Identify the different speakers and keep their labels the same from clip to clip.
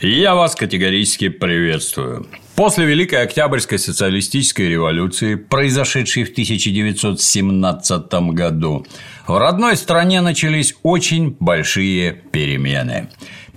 Speaker 1: Я вас категорически приветствую. После Великой Октябрьской социалистической революции, произошедшей в 1917 году, в родной стране начались очень большие перемены.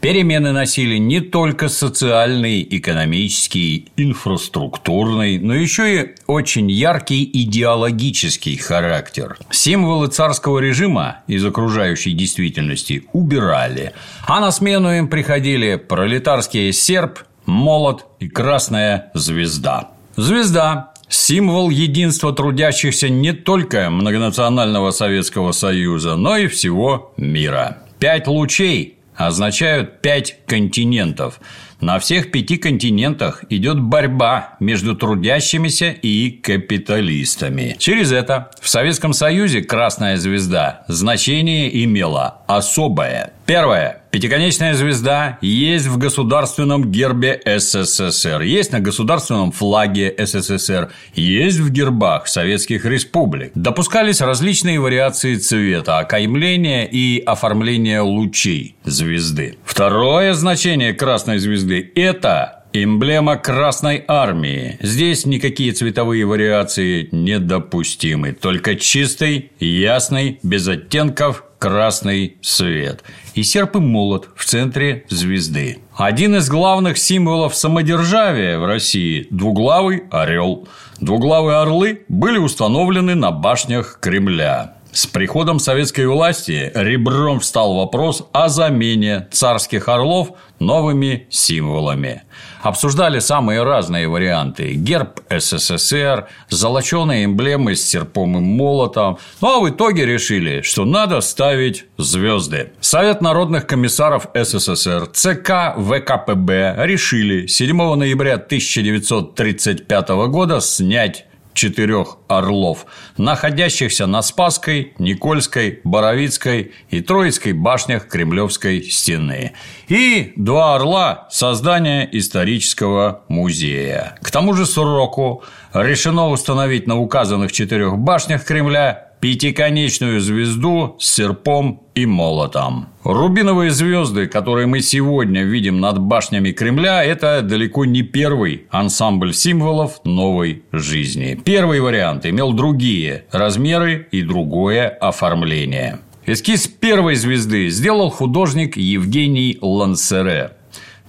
Speaker 1: Перемены носили не только социальный, экономический, инфраструктурный, но еще и очень яркий идеологический характер. Символы царского режима из окружающей действительности убирали, а на смену им приходили пролетарский серп, молот и красная звезда. Звезда символ единства трудящихся не только многонационального Советского Союза, но и всего мира. Пять лучей означают пять континентов. На всех пяти континентах идет борьба между трудящимися и капиталистами. Через это в Советском Союзе красная звезда значение имела особое. Первое. Пятиконечная звезда есть в государственном гербе СССР, есть на государственном флаге СССР, есть в гербах советских республик. Допускались различные вариации цвета, окаймления и оформления лучей звезды. Второе значение красной звезды – это Эмблема Красной Армии. Здесь никакие цветовые вариации недопустимы. Только чистый, ясный, без оттенков красный свет. И серп и молот в центре звезды. Один из главных символов самодержавия в России – двуглавый орел. Двуглавые орлы были установлены на башнях Кремля. С приходом советской власти ребром встал вопрос о замене царских орлов новыми символами. Обсуждали самые разные варианты. Герб СССР, золоченые эмблемы с серпом и молотом. Ну а в итоге решили, что надо ставить звезды. Совет народных комиссаров СССР, ЦК ВКПБ решили 7 ноября 1935 года снять четырех орлов, находящихся на Спасской, Никольской, Боровицкой и Троицкой башнях Кремлевской стены. И два орла создания исторического музея. К тому же сроку решено установить на указанных четырех башнях Кремля пятиконечную звезду с серпом и молотом. Рубиновые звезды, которые мы сегодня видим над башнями Кремля, это далеко не первый ансамбль символов новой жизни. Первый вариант имел другие размеры и другое оформление. Эскиз первой звезды сделал художник Евгений Лансере.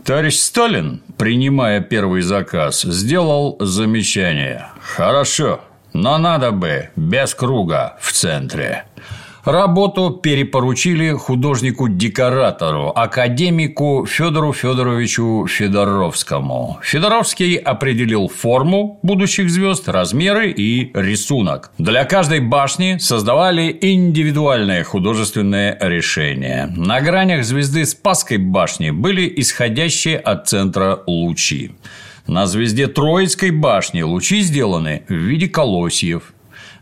Speaker 1: Товарищ Сталин, принимая первый заказ, сделал замечание. Хорошо, но надо бы без круга в центре. Работу перепоручили художнику-декоратору, академику Федору Федоровичу Федоровскому. Федоровский определил форму будущих звезд, размеры и рисунок. Для каждой башни создавали индивидуальное художественное решение. На гранях звезды Спасской башни были исходящие от центра лучи. На звезде Троицкой башни лучи сделаны в виде колосьев.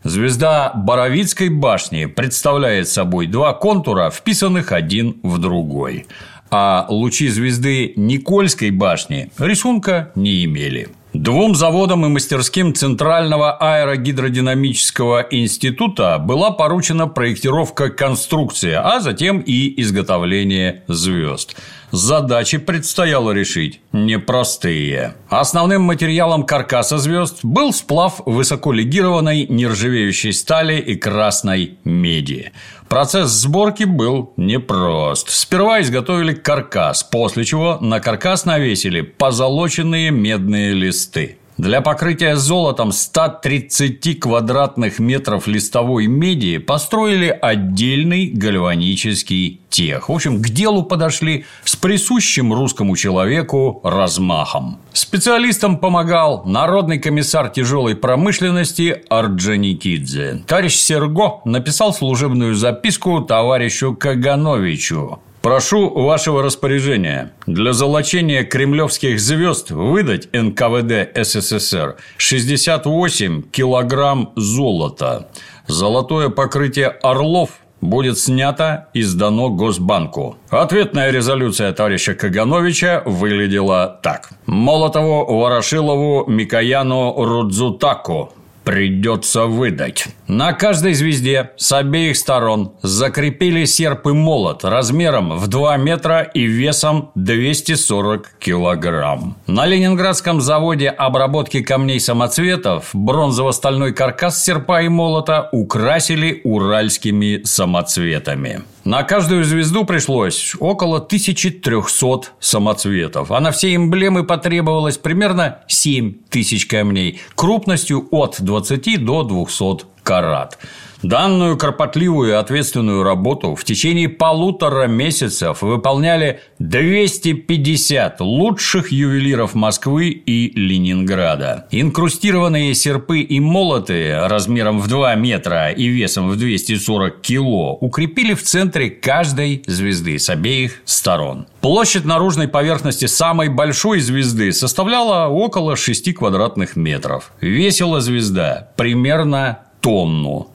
Speaker 1: Звезда Боровицкой башни представляет собой два контура, вписанных один в другой. А лучи звезды Никольской башни рисунка не имели. Двум заводам и мастерским Центрального аэрогидродинамического института была поручена проектировка конструкции, а затем и изготовление звезд. Задачи предстояло решить непростые. Основным материалом каркаса звезд был сплав высоколегированной нержавеющей стали и красной меди. Процесс сборки был непрост. Сперва изготовили каркас, после чего на каркас навесили позолоченные медные листы. Для покрытия золотом 130 квадратных метров листовой меди построили отдельный гальванический тех. В общем, к делу подошли с присущим русскому человеку размахом. Специалистам помогал народный комиссар тяжелой промышленности Орджоникидзе. Товарищ Серго написал служебную записку товарищу Кагановичу. Прошу вашего распоряжения для золочения кремлевских звезд выдать НКВД СССР 68 килограмм золота. Золотое покрытие орлов будет снято и сдано Госбанку. Ответная резолюция товарища Кагановича выглядела так. Молотову, Ворошилову, Микояну, Рудзутаку придется выдать. На каждой звезде с обеих сторон закрепили серп и молот размером в 2 метра и весом 240 килограмм. На Ленинградском заводе обработки камней самоцветов бронзово-стальной каркас серпа и молота украсили уральскими самоцветами. На каждую звезду пришлось около 1300 самоцветов, а на все эмблемы потребовалось примерно 7 тысяч камней крупностью от 20 до 200 карат. Данную кропотливую и ответственную работу в течение полутора месяцев выполняли 250 лучших ювелиров Москвы и Ленинграда. Инкрустированные серпы и молоты размером в 2 метра и весом в 240 кило укрепили в центре каждой звезды с обеих сторон. Площадь наружной поверхности самой большой звезды составляла около 6 квадратных метров. Весила звезда примерно тонну.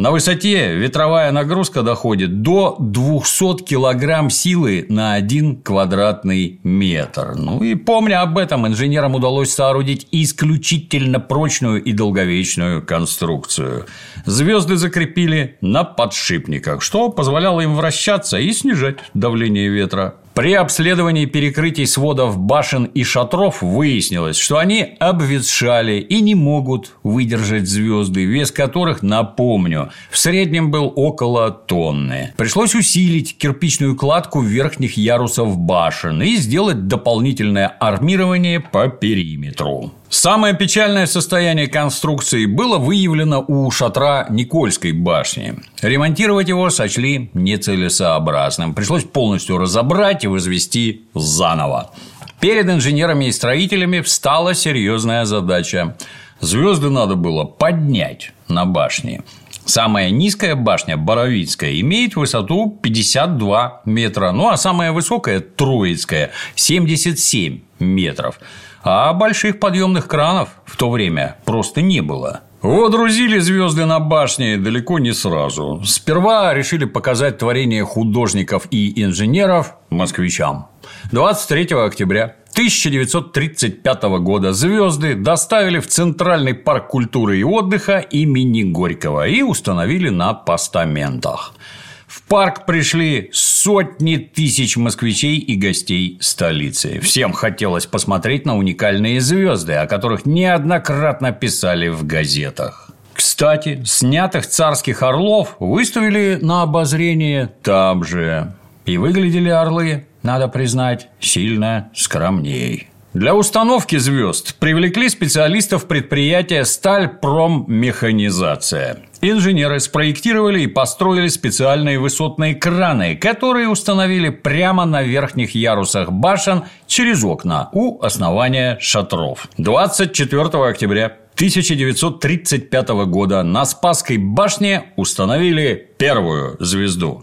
Speaker 1: На высоте ветровая нагрузка доходит до 200 килограмм силы на 1 квадратный метр. Ну и помня об этом, инженерам удалось соорудить исключительно прочную и долговечную конструкцию. Звезды закрепили на подшипниках, что позволяло им вращаться и снижать давление ветра. При обследовании перекрытий сводов башен и шатров выяснилось, что они обветшали и не могут выдержать звезды, вес которых, напомню, в среднем был около тонны. Пришлось усилить кирпичную кладку верхних ярусов башен и сделать дополнительное армирование по периметру. Самое печальное состояние конструкции было выявлено у шатра Никольской башни. Ремонтировать его сочли нецелесообразным. Пришлось полностью разобрать и возвести заново. Перед инженерами и строителями встала серьезная задача. Звезды надо было поднять на башне. Самая низкая башня, Боровицкая, имеет высоту 52 метра, ну а самая высокая, Троицкая, 77 метров. А больших подъемных кранов в то время просто не было. Водрузили звезды на башне далеко не сразу. Сперва решили показать творение художников и инженеров москвичам. 23 октября 1935 года звезды доставили в Центральный парк культуры и отдыха имени Горького и установили на постаментах. Парк пришли сотни тысяч москвичей и гостей столицы. Всем хотелось посмотреть на уникальные звезды, о которых неоднократно писали в газетах. Кстати, снятых царских орлов выставили на обозрение там же. И выглядели орлы, надо признать, сильно скромней. Для установки звезд привлекли специалистов предприятия «Стальпроммеханизация». Инженеры спроектировали и построили специальные высотные краны, которые установили прямо на верхних ярусах башен через окна у основания шатров. 24 октября 1935 года на Спасской башне установили первую звезду.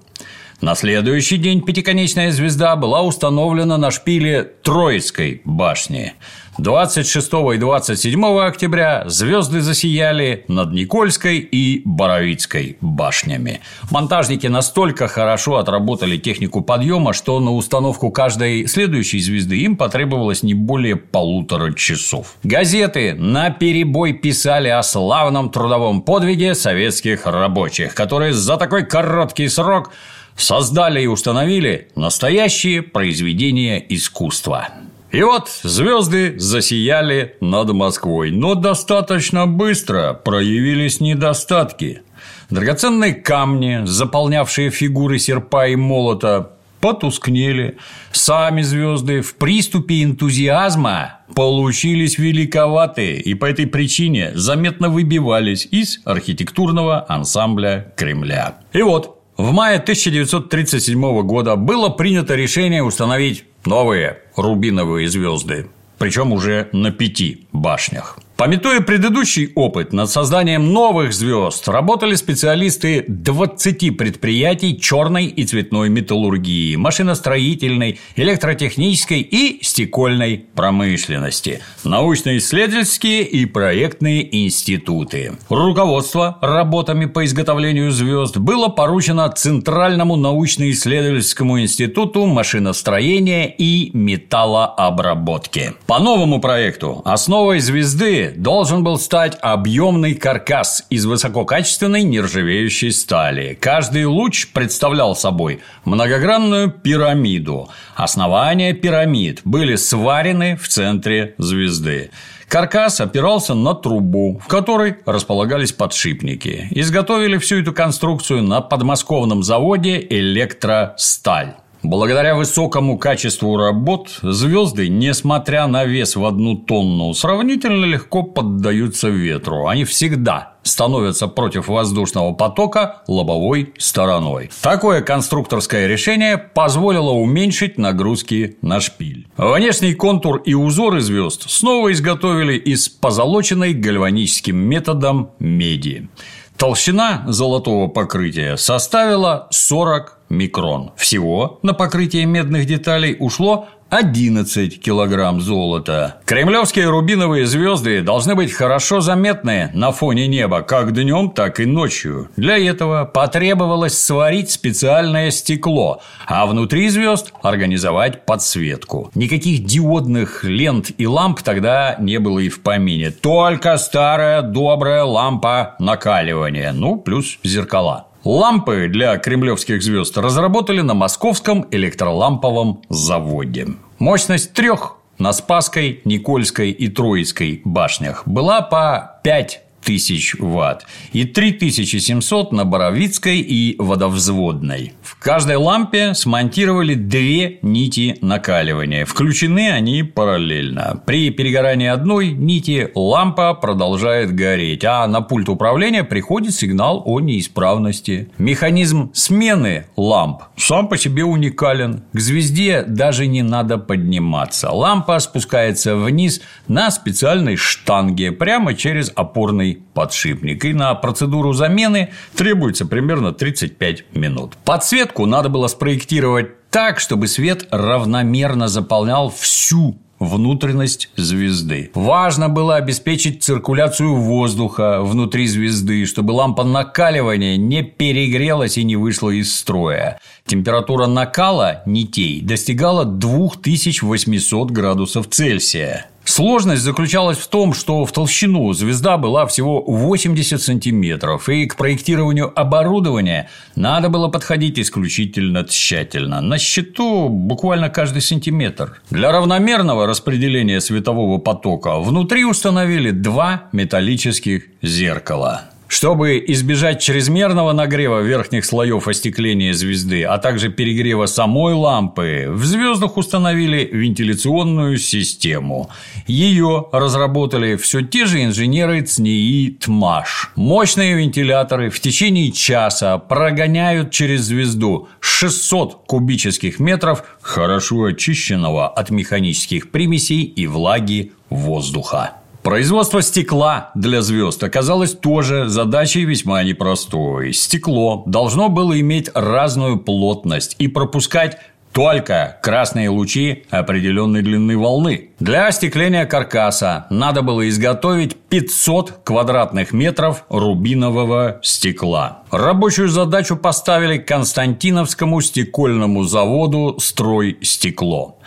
Speaker 1: На следующий день пятиконечная звезда была установлена на шпиле Троицкой башни. 26 и 27 октября звезды засияли над Никольской и Боровицкой башнями. Монтажники настолько хорошо отработали технику подъема, что на установку каждой следующей звезды им потребовалось не более полутора часов. Газеты на перебой писали о славном трудовом подвиге советских рабочих, которые за такой короткий срок создали и установили настоящие произведения искусства. И вот звезды засияли над Москвой, но достаточно быстро проявились недостатки. Драгоценные камни, заполнявшие фигуры серпа и молота, потускнели. Сами звезды в приступе энтузиазма получились великоватые и по этой причине заметно выбивались из архитектурного ансамбля Кремля. И вот в мае 1937 года было принято решение установить новые рубиновые звезды, причем уже на пяти башнях. Пометуя предыдущий опыт над созданием новых звезд, работали специалисты 20 предприятий черной и цветной металлургии, машиностроительной, электротехнической и стекольной промышленности, научно-исследовательские и проектные институты. Руководство работами по изготовлению звезд было поручено Центральному научно-исследовательскому институту машиностроения и металлообработки. По новому проекту основой звезды должен был стать объемный каркас из высококачественной нержавеющей стали. Каждый луч представлял собой многогранную пирамиду. Основания пирамид были сварены в центре звезды. Каркас опирался на трубу, в которой располагались подшипники. Изготовили всю эту конструкцию на подмосковном заводе «Электросталь». Благодаря высокому качеству работ звезды, несмотря на вес в одну тонну, сравнительно легко поддаются ветру. Они всегда становятся против воздушного потока лобовой стороной. Такое конструкторское решение позволило уменьшить нагрузки на шпиль. Внешний контур и узоры звезд снова изготовили из позолоченной гальваническим методом меди. Толщина золотого покрытия составила 40 микрон. Всего на покрытие медных деталей ушло 11 килограмм золота. Кремлевские рубиновые звезды должны быть хорошо заметны на фоне неба как днем, так и ночью. Для этого потребовалось сварить специальное стекло, а внутри звезд организовать подсветку. Никаких диодных лент и ламп тогда не было и в помине. Только старая добрая лампа накаливания, ну, плюс зеркала. Лампы для кремлевских звезд разработали на московском электроламповом заводе. Мощность трех на Спасской, Никольской и Троицкой башнях была по 5 тысяч ватт и 3700 на Боровицкой и Водовзводной. Каждой лампе смонтировали две нити накаливания. Включены они параллельно. При перегорании одной нити лампа продолжает гореть, а на пульт управления приходит сигнал о неисправности. Механизм смены ламп сам по себе уникален. К звезде даже не надо подниматься. Лампа спускается вниз на специальной штанге прямо через опорный подшипник. И на процедуру замены требуется примерно 35 минут. Подсветку надо было спроектировать так, чтобы свет равномерно заполнял всю внутренность звезды. Важно было обеспечить циркуляцию воздуха внутри звезды, чтобы лампа накаливания не перегрелась и не вышла из строя. Температура накала нитей достигала 2800 градусов Цельсия. Сложность заключалась в том, что в толщину звезда была всего 80 сантиметров, и к проектированию оборудования надо было подходить исключительно тщательно. На счету буквально каждый сантиметр. Для равномерного распределения светового потока внутри установили два металлических зеркала. Чтобы избежать чрезмерного нагрева верхних слоев остекления звезды, а также перегрева самой лампы, в звездах установили вентиляционную систему. Ее разработали все те же инженеры ЦНИИ ТМАШ. Мощные вентиляторы в течение часа прогоняют через звезду 600 кубических метров хорошо очищенного от механических примесей и влаги воздуха. Производство стекла для звезд оказалось тоже задачей весьма непростой. Стекло должно было иметь разную плотность и пропускать только красные лучи определенной длины волны. Для остекления каркаса надо было изготовить 500 квадратных метров рубинового стекла. Рабочую задачу поставили Константиновскому стекольному заводу «Стройстекло».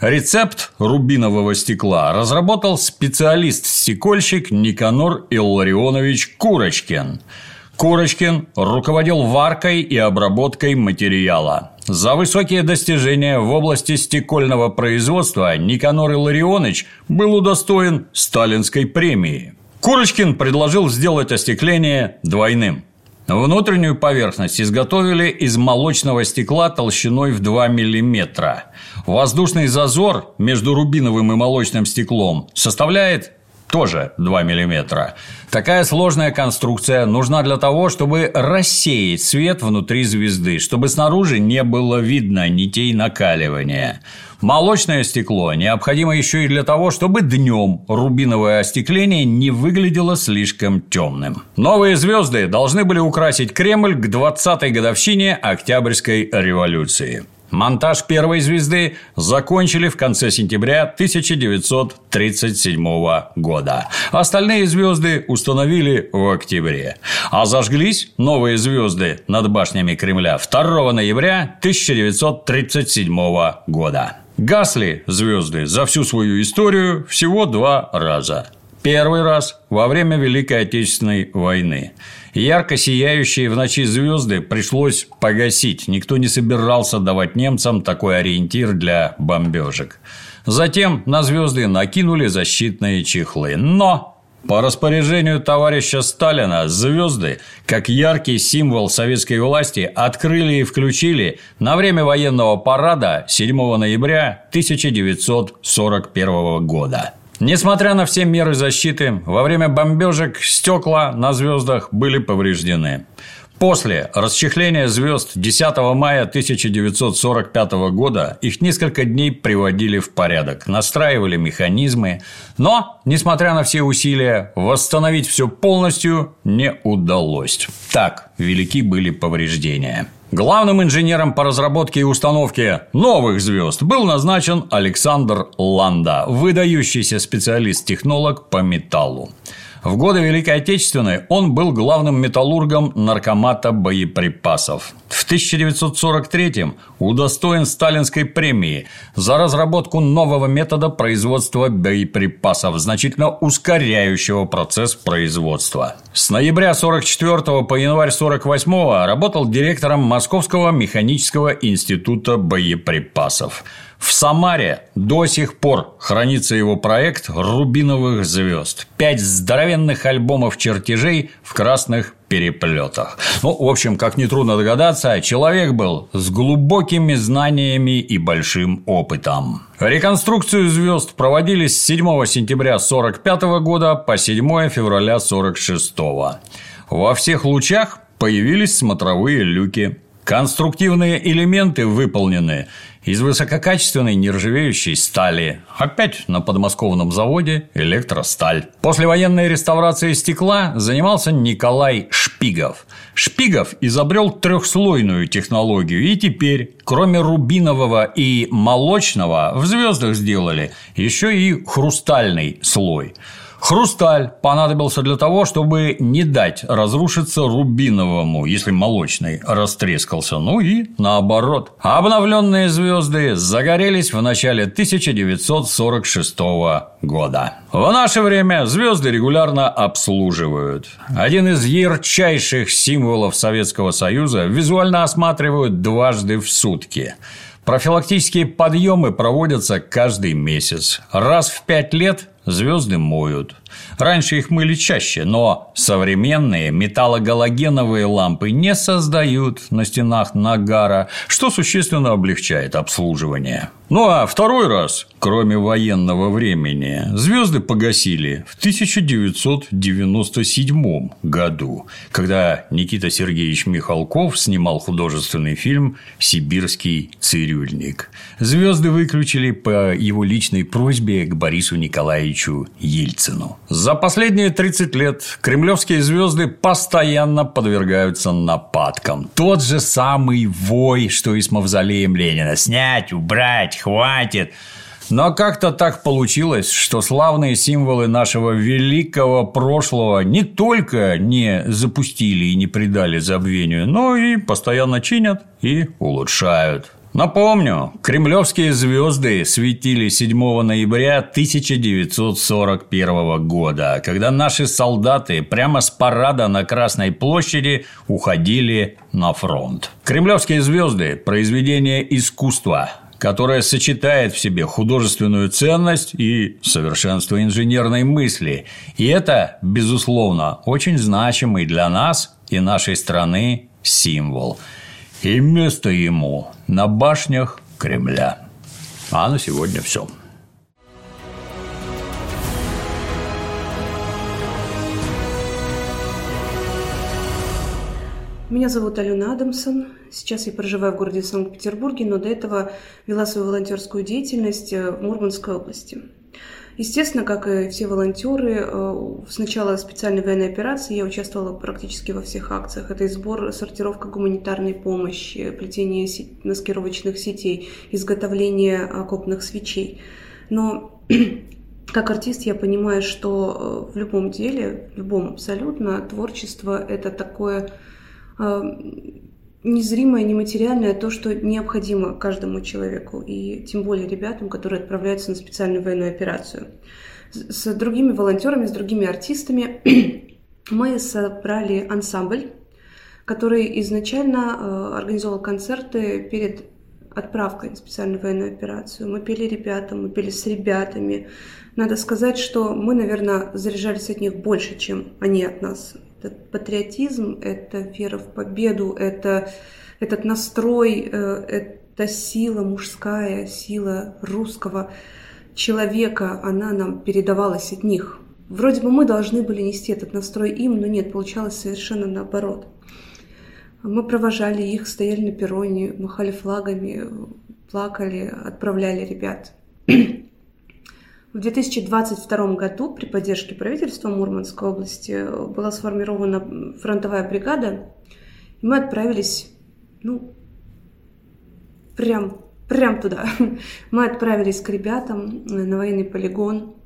Speaker 1: Рецепт рубинового стекла разработал специалист-стекольщик Никанор Илларионович Курочкин. Курочкин руководил варкой и обработкой материала. За высокие достижения в области стекольного производства Никанор Илларионович был удостоен сталинской премии. Курочкин предложил сделать остекление двойным. Внутреннюю поверхность изготовили из молочного стекла толщиной в 2 мм. Воздушный зазор между рубиновым и молочным стеклом составляет тоже 2 мм. Такая сложная конструкция нужна для того, чтобы рассеять свет внутри звезды, чтобы снаружи не было видно нитей накаливания. Молочное стекло необходимо еще и для того, чтобы днем рубиновое остекление не выглядело слишком темным. Новые звезды должны были украсить Кремль к 20-й годовщине Октябрьской революции. Монтаж первой звезды закончили в конце сентября 1937 года. Остальные звезды установили в октябре. А зажглись новые звезды над башнями Кремля 2 ноября 1937 года. Гасли звезды за всю свою историю всего два раза. Первый раз во время Великой Отечественной войны. Ярко сияющие в ночи звезды пришлось погасить. Никто не собирался давать немцам такой ориентир для бомбежек. Затем на звезды накинули защитные чехлы. Но по распоряжению товарища Сталина звезды, как яркий символ советской власти, открыли и включили на время военного парада 7 ноября 1941 года. Несмотря на все меры защиты, во время бомбежек стекла на звездах были повреждены. После расчехления звезд 10 мая 1945 года их несколько дней приводили в порядок, настраивали механизмы, но, несмотря на все усилия, восстановить все полностью не удалось. Так велики были повреждения. Главным инженером по разработке и установке новых звезд был назначен Александр Ланда, выдающийся специалист-технолог по металлу. В годы Великой Отечественной он был главным металлургом наркомата боеприпасов. В 1943-м удостоен Сталинской премии за разработку нового метода производства боеприпасов, значительно ускоряющего процесс производства. С ноября 44 по январь 48 работал директором Московского механического института боеприпасов. В Самаре до сих пор хранится его проект «Рубиновых звезд». Пять здоровенных альбомов чертежей в красных переплетах. Ну, в общем, как нетрудно догадаться, человек был с глубокими знаниями и большим опытом. Реконструкцию звезд проводили с 7 сентября 1945 года по 7 февраля 1946. Во всех лучах появились смотровые люки. Конструктивные элементы выполнены из высококачественной нержавеющей стали. Опять на подмосковном заводе электросталь. После военной реставрации стекла занимался Николай Шпигов. Шпигов изобрел трехслойную технологию, и теперь, кроме рубинового и молочного, в звездах сделали еще и хрустальный слой. Хрусталь понадобился для того, чтобы не дать разрушиться рубиновому, если молочный растрескался, ну и наоборот. Обновленные звезды загорелись в начале 1946 года. В наше время звезды регулярно обслуживают. Один из ярчайших символов Советского Союза визуально осматривают дважды в сутки. Профилактические подъемы проводятся каждый месяц. Раз в пять лет звезды моют. Раньше их мыли чаще, но современные металлогалогеновые лампы не создают на стенах нагара, что существенно облегчает обслуживание. Ну а второй раз, кроме военного времени, звезды погасили в 1997 году, когда Никита Сергеевич Михалков снимал художественный фильм «Сибирский цирюльник». Звезды выключили по его личной просьбе к Борису Николаевичу Ельцину. За последние 30 лет кремлевские звезды постоянно подвергаются нападкам. Тот же самый вой, что и с мавзолеем Ленина. Снять, убрать, хватит. Но как-то так получилось, что славные символы нашего великого прошлого не только не запустили и не придали забвению, но и постоянно чинят и улучшают. Напомню, кремлевские звезды светили 7 ноября 1941 года, когда наши солдаты прямо с парада на Красной площади уходили на фронт. Кремлевские звезды – произведение искусства, которое сочетает в себе художественную ценность и совершенство инженерной мысли. И это, безусловно, очень значимый для нас и нашей страны символ – и место ему на башнях Кремля. А на сегодня все.
Speaker 2: Меня зовут Алена Адамсон. Сейчас я проживаю в городе Санкт-Петербурге, но до этого вела свою волонтерскую деятельность в Мурманской области. Естественно, как и все волонтеры, э, с начала специальной военной операции я участвовала практически во всех акциях. Это и сбор, сортировка гуманитарной помощи, плетение маскировочных сетей, изготовление окопных свечей. Но как артист я понимаю, что э, в любом деле, в любом абсолютно, творчество – это такое э, незримое, нематериальное, то, что необходимо каждому человеку, и тем более ребятам, которые отправляются на специальную военную операцию. С другими волонтерами, с другими артистами мы собрали ансамбль, который изначально э, организовал концерты перед отправкой на специальную военную операцию. Мы пели ребятам, мы пели с ребятами. Надо сказать, что мы, наверное, заряжались от них больше, чем они от нас. Патриотизм, это вера в победу, это этот настрой, э, это сила мужская, сила русского человека, она нам передавалась от них. Вроде бы мы должны были нести этот настрой им, но нет, получалось совершенно наоборот. Мы провожали их, стояли на перроне, махали флагами, плакали, отправляли ребят. В 2022 году при поддержке правительства Мурманской области была сформирована фронтовая бригада, и мы отправились, ну, прям, прям туда. Мы отправились к ребятам на военный полигон,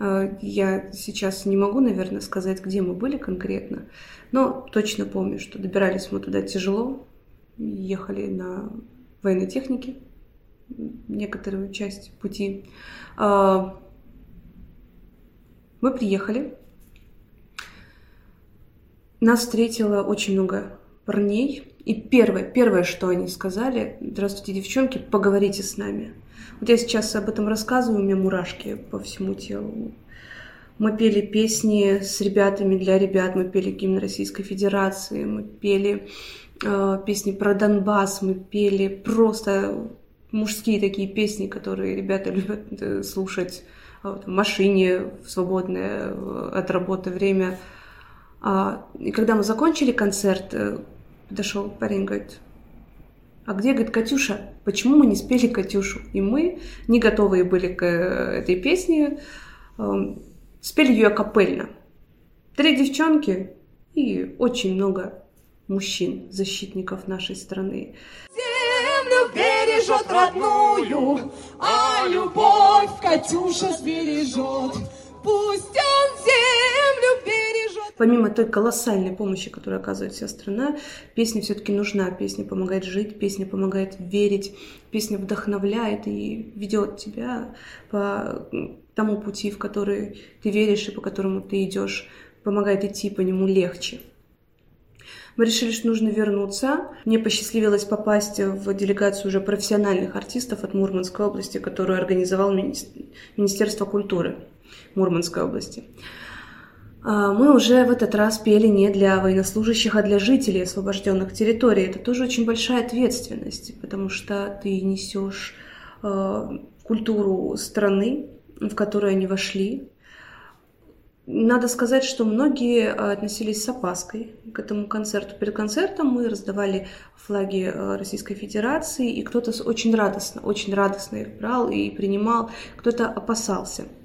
Speaker 2: Э, я сейчас не могу, наверное, сказать, где мы были конкретно, но точно помню, что добирались мы туда тяжело, ехали на военной технике некоторую часть пути. Мы приехали. Нас встретило очень много парней. И первое, первое, что они сказали, здравствуйте, девчонки, поговорите с нами. Вот я сейчас об этом рассказываю, у меня мурашки по всему телу. Мы пели песни с ребятами для ребят, мы пели гимн Российской Федерации, мы пели э, песни про Донбасс, мы пели просто мужские такие песни, которые ребята любят э, слушать в машине в свободное э, от работы время. А, и когда мы закончили концерт, э, подошел парень, говорит, а где, говорит, Катюша? Почему мы не спели Катюшу? И мы, не готовые были к э, этой песне, эм, спели ее капельно. Три девчонки и очень много мужчин, защитников нашей страны.
Speaker 3: Землю бережет родную, а любовь Катюша сбережет. Пусть он землю бережет.
Speaker 2: Помимо той колоссальной помощи, которую оказывает вся страна, песня все-таки нужна. Песня помогает жить, песня помогает верить, песня вдохновляет и ведет тебя по тому пути, в который ты веришь и по которому ты идешь, помогает идти по нему легче. Мы решили, что нужно вернуться. Мне посчастливилось попасть в делегацию уже профессиональных артистов от Мурманской области, которую организовал Министерство культуры Мурманской области. А, мы уже в этот раз пели не для военнослужащих, а для жителей освобожденных территорий. Это тоже очень большая ответственность, потому что ты несешь а, культуру страны, в которую они вошли. Надо сказать, что многие относились с опаской к этому концерту. Перед концертом мы раздавали флаги Российской Федерации, и кто-то очень радостно, очень радостно их брал и принимал, кто-то опасался –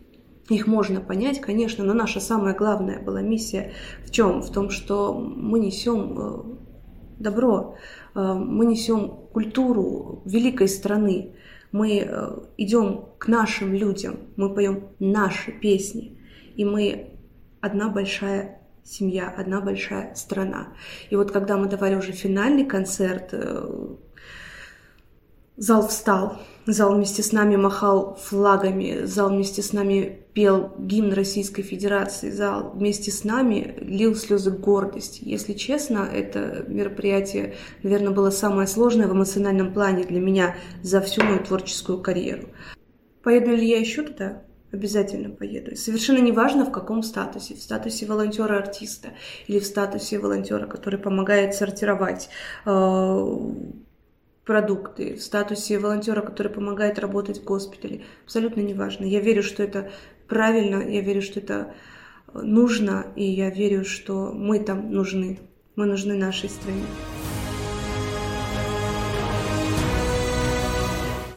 Speaker 2: их можно понять, конечно, но наша самая главная была миссия в чем? В том, что мы несем э, добро, э, мы несем культуру великой страны, мы э, идем к нашим людям, мы поем наши песни, и мы одна большая семья, одна большая страна. И вот когда мы давали уже финальный концерт, Зал встал, зал вместе с нами махал флагами, зал вместе с нами пел гимн Российской Федерации, зал вместе с нами лил слезы гордости. Если честно, это мероприятие, наверное, было самое сложное в эмоциональном плане для меня за всю мою творческую карьеру. Поеду ли я еще туда? Обязательно поеду. И совершенно неважно, в каком статусе. В статусе волонтера-артиста или в статусе волонтера, который помогает сортировать э, продукты, в статусе волонтера, который помогает работать в госпитале. Абсолютно неважно. Я верю, что это правильно, я верю, что это нужно, и я верю, что мы там нужны. Мы нужны нашей стране.